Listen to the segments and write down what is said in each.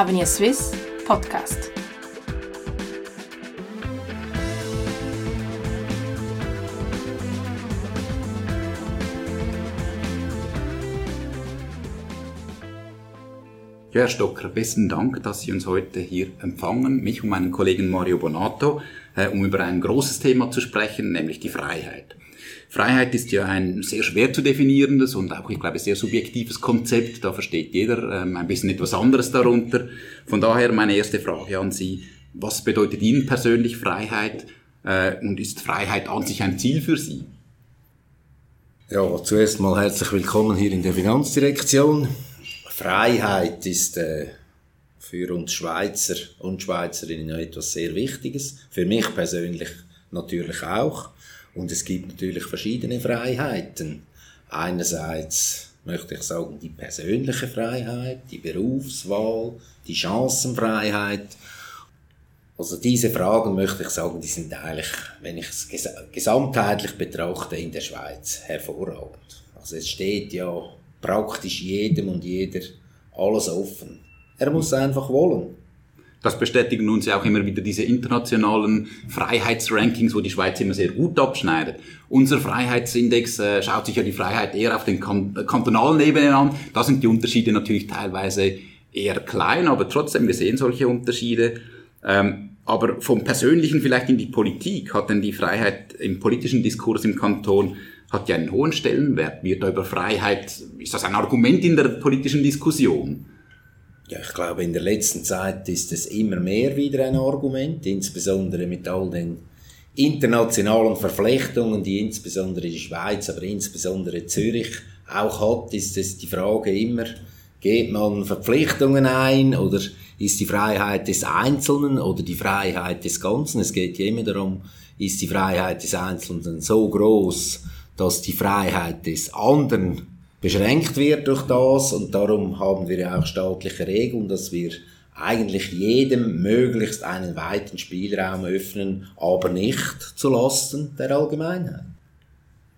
Avenir Swiss Podcast. Ja, Herr Stocker, besten Dank, dass Sie uns heute hier empfangen, mich und meinen Kollegen Mario Bonato, äh, um über ein großes Thema zu sprechen, nämlich die Freiheit. Freiheit ist ja ein sehr schwer zu definierendes und auch, ich glaube, sehr subjektives Konzept. Da versteht jeder ähm, ein bisschen etwas anderes darunter. Von daher meine erste Frage an Sie. Was bedeutet Ihnen persönlich Freiheit äh, und ist Freiheit an sich ein Ziel für Sie? Ja, zuerst mal herzlich willkommen hier in der Finanzdirektion. Freiheit ist äh, für uns Schweizer und Schweizerinnen etwas sehr Wichtiges. Für mich persönlich natürlich auch. Und es gibt natürlich verschiedene Freiheiten. Einerseits möchte ich sagen, die persönliche Freiheit, die Berufswahl, die Chancenfreiheit. Also diese Fragen möchte ich sagen, die sind eigentlich, wenn ich es gesamtheitlich betrachte, in der Schweiz hervorragend. Also es steht ja praktisch jedem und jeder alles offen. Er muss einfach wollen. Das bestätigen uns ja auch immer wieder diese internationalen Freiheitsrankings, wo die Schweiz immer sehr gut abschneidet. Unser Freiheitsindex äh, schaut sich ja die Freiheit eher auf den kan kantonalen Ebenen an. Da sind die Unterschiede natürlich teilweise eher klein, aber trotzdem, wir sehen solche Unterschiede. Ähm, aber vom Persönlichen vielleicht in die Politik hat denn die Freiheit im politischen Diskurs im Kanton hat ja einen hohen Stellenwert. Wird da über Freiheit, ist das ein Argument in der politischen Diskussion? Ja, ich glaube, in der letzten Zeit ist es immer mehr wieder ein Argument, insbesondere mit all den internationalen Verflechtungen, die insbesondere die Schweiz, aber insbesondere Zürich auch hat, ist es die Frage immer, geht man Verpflichtungen ein oder ist die Freiheit des Einzelnen oder die Freiheit des Ganzen? Es geht ja immer darum, ist die Freiheit des Einzelnen so groß, dass die Freiheit des anderen beschränkt wird durch das und darum haben wir ja auch staatliche Regeln, dass wir eigentlich jedem möglichst einen weiten Spielraum öffnen, aber nicht zu Lasten der Allgemeinheit.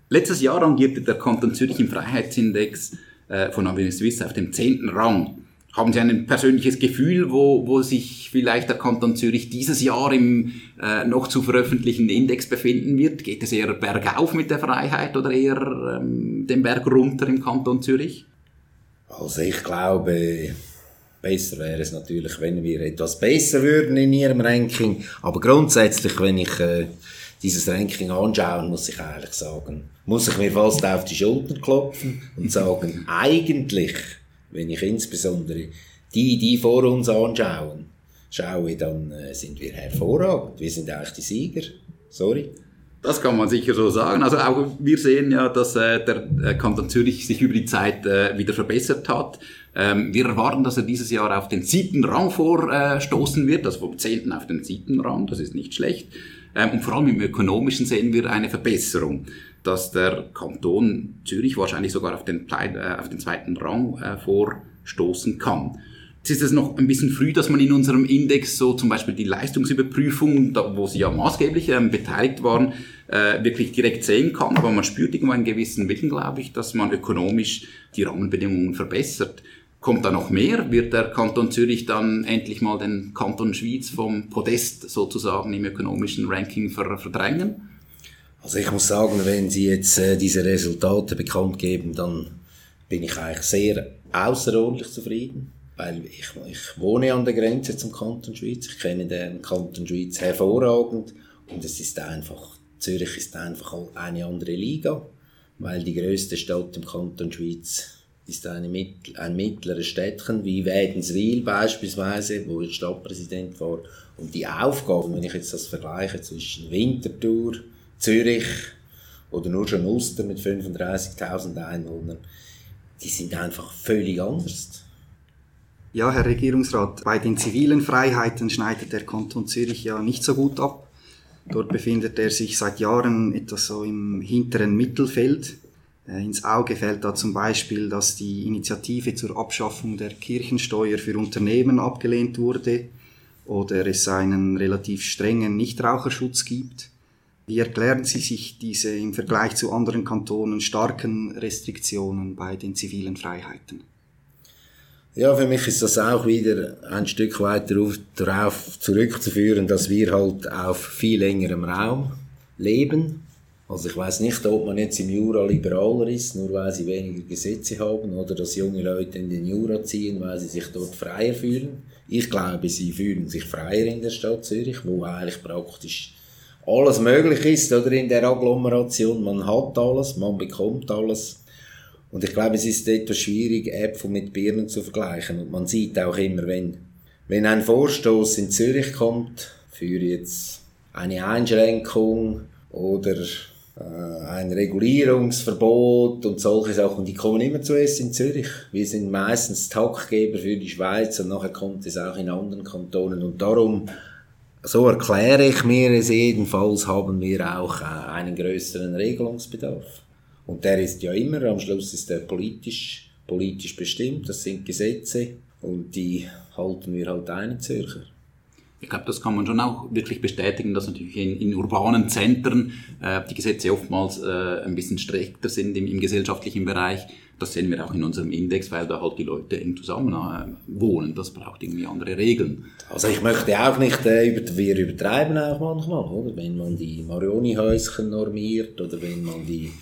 Letztes Jahr rangierte der Kanton Zürich im Freiheitsindex äh, von Avenue Suisse auf dem zehnten Rang. Haben Sie ein persönliches Gefühl, wo, wo sich vielleicht der Kanton Zürich dieses Jahr im äh, noch zu veröffentlichenden Index befinden wird? Geht es eher bergauf mit der Freiheit oder eher ähm, den Berg runter im Kanton Zürich? Also ich glaube, besser wäre es natürlich, wenn wir etwas besser würden in Ihrem Ranking. Aber grundsätzlich, wenn ich äh, dieses Ranking anschaue, muss ich ehrlich sagen, muss ich mir fast auf die Schulter klopfen und sagen, eigentlich wenn ich insbesondere die, die vor uns anschauen, schaue, dann äh, sind wir hervorragend. Wir sind eigentlich die Sieger. Sorry. Das kann man sicher so sagen. Also auch wir sehen ja, dass äh, der äh, Kanton Zürich sich über die Zeit äh, wieder verbessert hat. Ähm, wir erwarten, dass er dieses Jahr auf den siebten Rang vorstoßen wird, also vom zehnten auf den siebten Rang. Das ist nicht schlecht. Ähm, und vor allem im Ökonomischen sehen wir eine Verbesserung dass der Kanton Zürich wahrscheinlich sogar auf den, äh, auf den zweiten Rang äh, vorstoßen kann. Jetzt ist es noch ein bisschen früh, dass man in unserem Index so zum Beispiel die Leistungsüberprüfung, da, wo Sie ja maßgeblich ähm, beteiligt waren, äh, wirklich direkt sehen kann. Aber man spürt irgendwo einen gewissen Willen, glaube ich, dass man ökonomisch die Rahmenbedingungen verbessert. Kommt da noch mehr? Wird der Kanton Zürich dann endlich mal den Kanton Schwyz vom Podest sozusagen im ökonomischen Ranking verdrängen? Also ich muss sagen, wenn Sie jetzt äh, diese Resultate bekannt geben, dann bin ich eigentlich sehr außerordentlich zufrieden, weil ich, ich wohne an der Grenze zum Kanton Schweiz, ich kenne den Kanton Schweiz hervorragend und es ist einfach, Zürich ist einfach eine andere Liga, weil die größte Stadt im Kanton Schweiz ist eine, ein mittleres Städtchen wie Wädenswil beispielsweise, wo ich Stadtpräsident war. Und die Aufgaben, wenn ich jetzt das vergleiche zwischen Winterthur, Zürich oder nur schon Ulster mit 35.000 Einwohnern, die sind einfach völlig anders. Ja, Herr Regierungsrat, bei den zivilen Freiheiten schneidet der Kanton Zürich ja nicht so gut ab. Dort befindet er sich seit Jahren etwas so im hinteren Mittelfeld. Äh, ins Auge fällt da zum Beispiel, dass die Initiative zur Abschaffung der Kirchensteuer für Unternehmen abgelehnt wurde oder es einen relativ strengen Nichtraucherschutz gibt. Wie erklären Sie sich diese im Vergleich zu anderen Kantonen starken Restriktionen bei den zivilen Freiheiten? Ja, für mich ist das auch wieder ein Stück weiter darauf zurückzuführen, dass wir halt auf viel längerem Raum leben. Also ich weiß nicht, ob man jetzt im Jura liberaler ist, nur weil sie weniger Gesetze haben, oder dass junge Leute in den Jura ziehen, weil sie sich dort freier fühlen. Ich glaube, sie fühlen sich freier in der Stadt Zürich, wo eigentlich praktisch alles möglich ist, oder in der Agglomeration. Man hat alles, man bekommt alles. Und ich glaube, es ist etwas schwierig, Äpfel mit Birnen zu vergleichen. Und man sieht auch immer, wenn, wenn ein Vorstoß in Zürich kommt, für jetzt eine Einschränkung oder äh, ein Regulierungsverbot und solche Sachen, die kommen immer zuerst in Zürich. Wir sind meistens Taktgeber für die Schweiz und nachher kommt es auch in anderen Kantonen und darum so erkläre ich mir es jedenfalls, haben wir auch äh, einen größeren Regelungsbedarf. Und der ist ja immer, am Schluss ist der politisch, politisch bestimmt, das sind Gesetze und die halten wir halt ein in Zürcher. Ich glaube, das kann man schon auch wirklich bestätigen, dass natürlich in, in urbanen Zentren äh, die Gesetze oftmals äh, ein bisschen strikter sind im, im, gesellschaftlichen Bereich. Das sehen wir auch in unserem Index, weil da halt die Leute eng zusammen äh, wohnen. Das braucht irgendwie andere Regeln. Also ich möchte auch nicht, äh, über, wir übertreiben auch manchmal, oder? Wenn man die Marioni-Häuschen normiert oder wenn man die,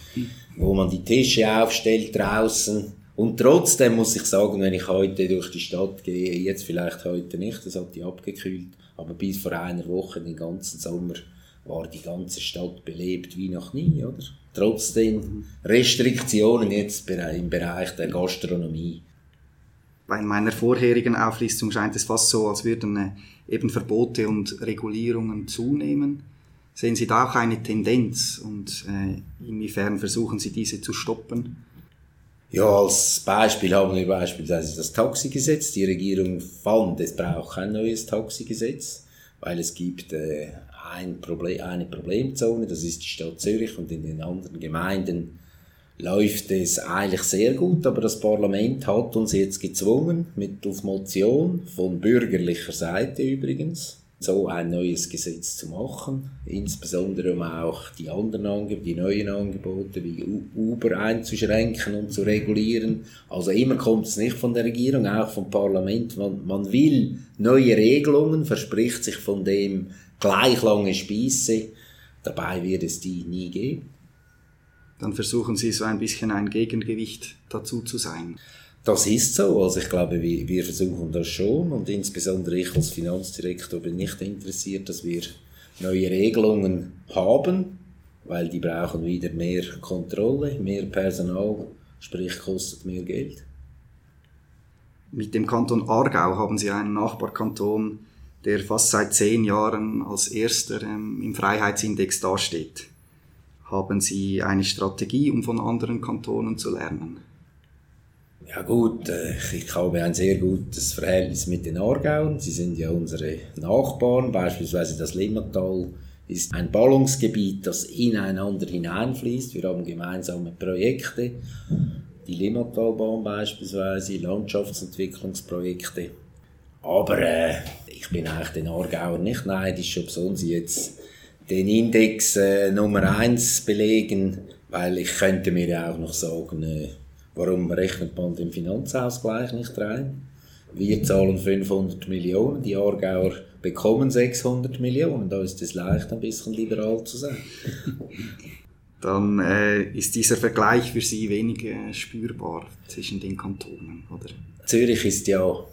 wo man die Tische aufstellt draußen. Und trotzdem muss ich sagen, wenn ich heute durch die Stadt gehe, jetzt vielleicht heute nicht, das hat die abgekühlt, aber bis vor einer Woche, den ganzen Sommer, war die ganze Stadt belebt wie noch nie, oder? Trotz den Restriktionen jetzt im Bereich der Gastronomie. Bei meiner vorherigen Auflistung scheint es fast so, als würden äh, eben Verbote und Regulierungen zunehmen. Sehen Sie da auch eine Tendenz und äh, inwiefern versuchen Sie diese zu stoppen? Ja, als Beispiel haben wir beispielsweise das Taxigesetz. Die Regierung fand, es braucht kein neues Taxigesetz, weil es gibt äh, ein Problem, eine Problemzone, das ist die Stadt Zürich und in den anderen Gemeinden läuft es eigentlich sehr gut, aber das Parlament hat uns jetzt gezwungen, mittels Motion von bürgerlicher Seite übrigens, so ein neues Gesetz zu machen, insbesondere um auch die anderen Angebote, die neuen Angebote wie Uber einzuschränken und zu regulieren. Also immer kommt es nicht von der Regierung, auch vom Parlament. Man, man will neue Regelungen, verspricht sich von dem gleich lange Spieße, dabei wird es die nie geben. Dann versuchen Sie so ein bisschen ein Gegengewicht dazu zu sein. Das ist so. Also ich glaube, wir, wir versuchen das schon und insbesondere ich als Finanzdirektor bin nicht interessiert, dass wir neue Regelungen haben, weil die brauchen wieder mehr Kontrolle, mehr Personal, sprich kostet mehr Geld. Mit dem Kanton Aargau haben Sie einen Nachbarkanton, der fast seit zehn Jahren als erster ähm, im Freiheitsindex dasteht. Haben Sie eine Strategie, um von anderen Kantonen zu lernen? Ja gut, äh, ich habe ein sehr gutes Verhältnis mit den Aargauern. Sie sind ja unsere Nachbarn. Beispielsweise das Limmatal ist ein Ballungsgebiet, das ineinander hineinfließt. Wir haben gemeinsame Projekte. Die Limmatalbahn beispielsweise, Landschaftsentwicklungsprojekte. Aber äh, ich bin eigentlich den Aargauern nicht neidisch, ob sie jetzt den Index äh, Nummer 1 belegen, weil ich könnte mir ja auch noch sagen, äh, Warum rechnet man den Finanzausgleich nicht rein? Wir zahlen 500 Millionen, die Aargauer bekommen 600 Millionen. Da ist es leicht, ein bisschen liberal zu sein. Dann äh, ist dieser Vergleich für Sie wenig äh, spürbar zwischen den Kantonen, oder? Zürich ist ja,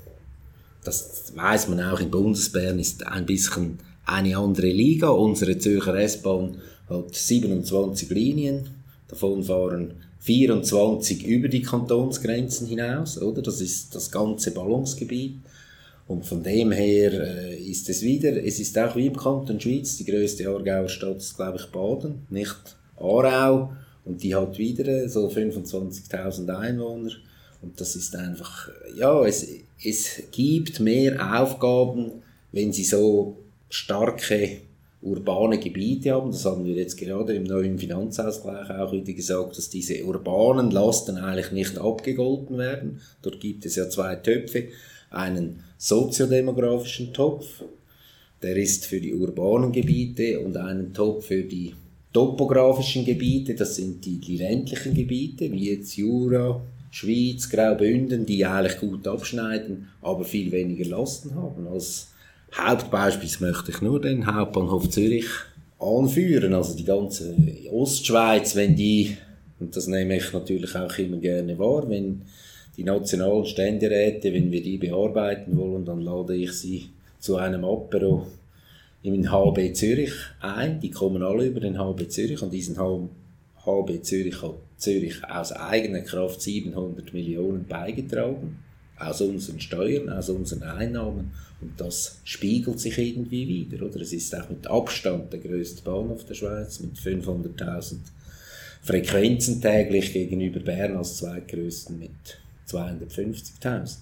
das weiß man auch in Bundesbern, ist ein bisschen eine andere Liga. Unsere Zürcher S-Bahn hat 27 Linien, davon fahren 24 über die Kantonsgrenzen hinaus, oder? Das ist das ganze Ballungsgebiet. Und von dem her äh, ist es wieder, es ist auch wie im Kanton Schweiz, die größte Aargauer Stadt ist, glaube ich, Baden, nicht Aarau. Und die hat wieder so 25.000 Einwohner. Und das ist einfach, ja, es, es gibt mehr Aufgaben, wenn sie so starke urbane Gebiete haben. Das haben wir jetzt gerade im neuen Finanzausgleich auch wieder gesagt, dass diese urbanen Lasten eigentlich nicht abgegolten werden. Dort gibt es ja zwei Töpfe. Einen soziodemografischen Topf, der ist für die urbanen Gebiete und einen Topf für die topografischen Gebiete, das sind die, die ländlichen Gebiete, wie jetzt Jura, Schweiz, Graubünden, die eigentlich gut abschneiden, aber viel weniger Lasten haben. Als Hauptbeispiel möchte ich nur den Hauptbahnhof Zürich anführen. Also die ganze Ostschweiz, wenn die, und das nehme ich natürlich auch immer gerne wahr, wenn die nationalen Ständeräte, wenn wir die bearbeiten wollen, dann lade ich sie zu einem Apero im HB Zürich ein. Die kommen alle über den HB Zürich und diesen HB Zürich hat Zürich aus eigener Kraft 700 Millionen beigetragen. Aus unseren Steuern, aus unseren Einnahmen. Und das spiegelt sich irgendwie wieder, oder? Es ist auch mit Abstand der größte Bahnhof der Schweiz mit 500.000 Frequenzen täglich gegenüber Bern als zweitgrößten mit 250.000.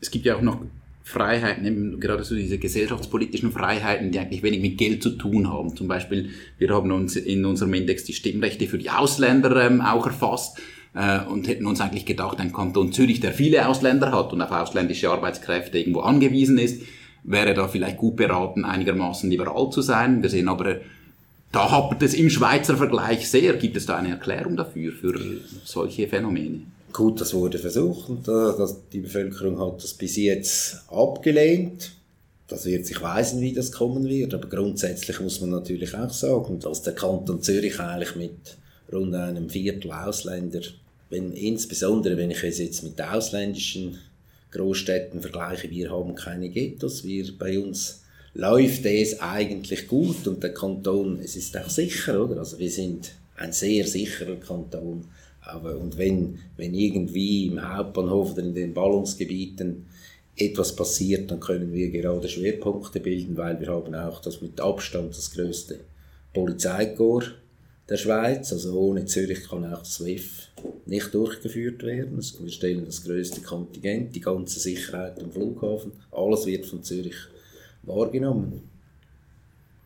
Es gibt ja auch noch Freiheiten, eben gerade so diese gesellschaftspolitischen Freiheiten, die eigentlich wenig mit Geld zu tun haben. Zum Beispiel, wir haben uns in unserem Index die Stimmrechte für die Ausländer ähm, auch erfasst äh, und hätten uns eigentlich gedacht, ein Kanton Zürich, der viele Ausländer hat und auf ausländische Arbeitskräfte irgendwo angewiesen ist, wäre da vielleicht gut beraten, einigermaßen liberal zu sein. Wir sehen aber, da hapert es im Schweizer Vergleich sehr. Gibt es da eine Erklärung dafür, für solche Phänomene? Gut, das wurde versucht und äh, die Bevölkerung hat das bis jetzt abgelehnt. Das wird sich weisen, wie das kommen wird, aber grundsätzlich muss man natürlich auch sagen, dass der Kanton Zürich eigentlich mit rund einem Viertel Ausländer, wenn, insbesondere wenn ich es jetzt mit ausländischen Großstädten vergleiche, wir haben keine Ghettos, wir bei uns läuft es eigentlich gut und der Kanton, es ist auch sicher, oder? Also wir sind ein sehr sicherer Kanton. Aber, und wenn, wenn irgendwie im Hauptbahnhof oder in den Ballungsgebieten etwas passiert, dann können wir gerade Schwerpunkte bilden, weil wir haben auch das mit Abstand das größte Polizeikorps der Schweiz. Also ohne Zürich kann auch das WEF nicht durchgeführt werden. Also wir stellen das größte Kontingent, die ganze Sicherheit am Flughafen, alles wird von Zürich wahrgenommen.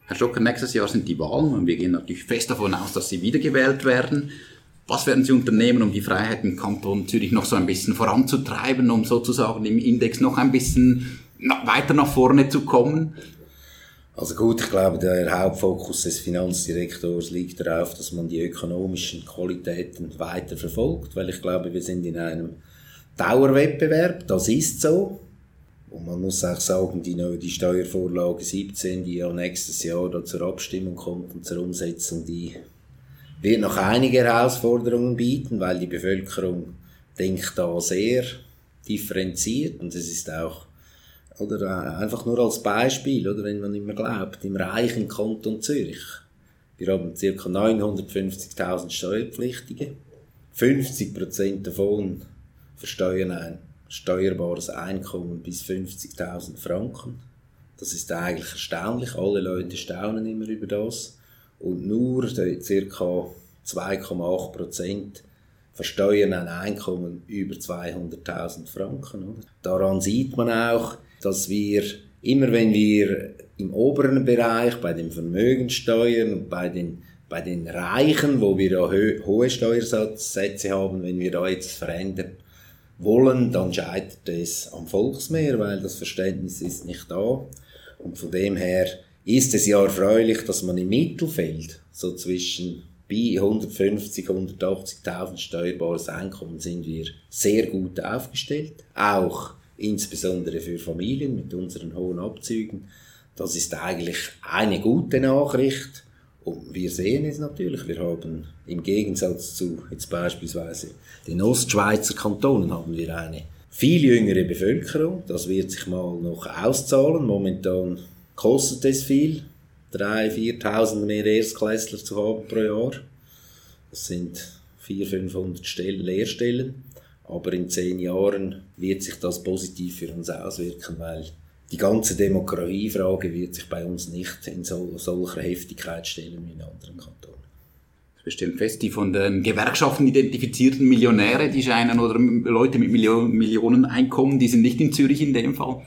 Herr Stocker, nächstes Jahr sind die Wahlen und wir gehen natürlich fest davon aus, dass Sie wiedergewählt werden. Was werden Sie unternehmen, um die Freiheit im Kanton Zürich noch so ein bisschen voranzutreiben, um sozusagen im Index noch ein bisschen weiter nach vorne zu kommen? Also gut, ich glaube, der Hauptfokus des Finanzdirektors liegt darauf, dass man die ökonomischen Qualitäten weiter verfolgt, weil ich glaube, wir sind in einem Dauerwettbewerb, das ist so. Und man muss auch sagen, die, die Steuervorlage 17, die ja nächstes Jahr da zur Abstimmung kommt und zur Umsetzung, die wird noch einige Herausforderungen bieten, weil die Bevölkerung denkt da sehr differenziert und es ist auch oder äh, einfach nur als Beispiel, oder wenn man immer glaubt, im reichen Kanton Zürich. Wir haben ca. 950.000 Steuerpflichtige. 50% davon versteuern ein steuerbares Einkommen bis 50.000 Franken. Das ist eigentlich erstaunlich. Alle Leute staunen immer über das und nur ca. 2,8 Prozent versteuern ein Einkommen über 200.000 Franken. Daran sieht man auch, dass wir immer wenn wir im oberen Bereich bei den Vermögenssteuern und bei den bei den Reichen, wo wir ja hohe Steuersätze haben, wenn wir da jetzt verändern wollen, dann scheitert es am Volksmeer, weil das Verständnis ist nicht da. Und von dem her ist es ja erfreulich, dass man im Mittelfeld so zwischen bei 150, 180.000 steuerbares Einkommen sind wir sehr gut aufgestellt. Auch insbesondere für Familien mit unseren hohen Abzügen. Das ist eigentlich eine gute Nachricht. Und wir sehen es natürlich, wir haben im Gegensatz zu jetzt beispielsweise den Ostschweizer Kantonen haben wir eine viel jüngere Bevölkerung. Das wird sich mal noch auszahlen. Momentan kostet es viel, 3.000, 4.000 mehr Erstklässler zu haben pro Jahr. Das sind 400, 500 Stellen, Lehrstellen. Aber in zehn Jahren wird sich das positiv für uns auswirken, weil die ganze Demografiefrage wird sich bei uns nicht in so, solcher Heftigkeit stellen wie in anderen Kantonen. Wir stellen fest, die von den Gewerkschaften identifizierten Millionäre, die scheinen, oder Leute mit Millionen Einkommen, die sind nicht in Zürich in dem Fall.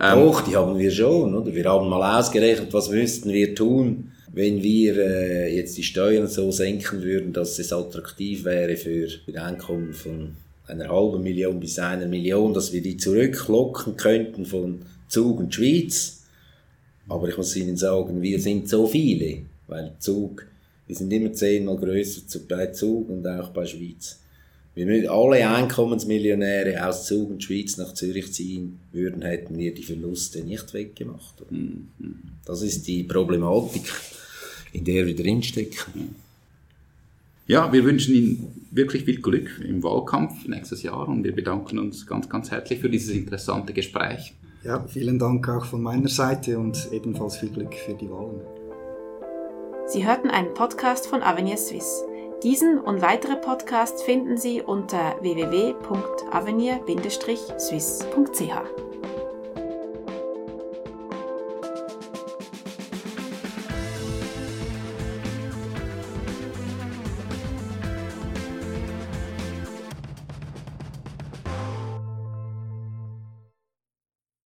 Ähm, Doch, die haben wir schon. Oder? Wir haben mal ausgerechnet, was müssten wir tun, wenn wir äh, jetzt die Steuern so senken würden, dass es attraktiv wäre für ein Einkommen von einer halben Million bis einer Million, dass wir die zurücklocken könnten von Zug und Schweiz. Aber ich muss Ihnen sagen, wir sind so viele, weil Zug, wir sind immer zehnmal größer bei Zug und auch bei Schweiz. Wenn wir alle Einkommensmillionäre aus Zug und Schweiz nach Zürich ziehen würden, hätten wir die Verluste nicht weggemacht. Mhm. Das ist die Problematik, in der wir drinstecken. Ja, wir wünschen Ihnen wirklich viel Glück im Wahlkampf nächstes Jahr und wir bedanken uns ganz, ganz herzlich für dieses interessante Gespräch. Ja, vielen Dank auch von meiner Seite und ebenfalls viel Glück für die Wahlen. Sie hörten einen Podcast von Avenir Suisse. Diesen und weitere Podcasts finden Sie unter www.avenir-swiss.ch.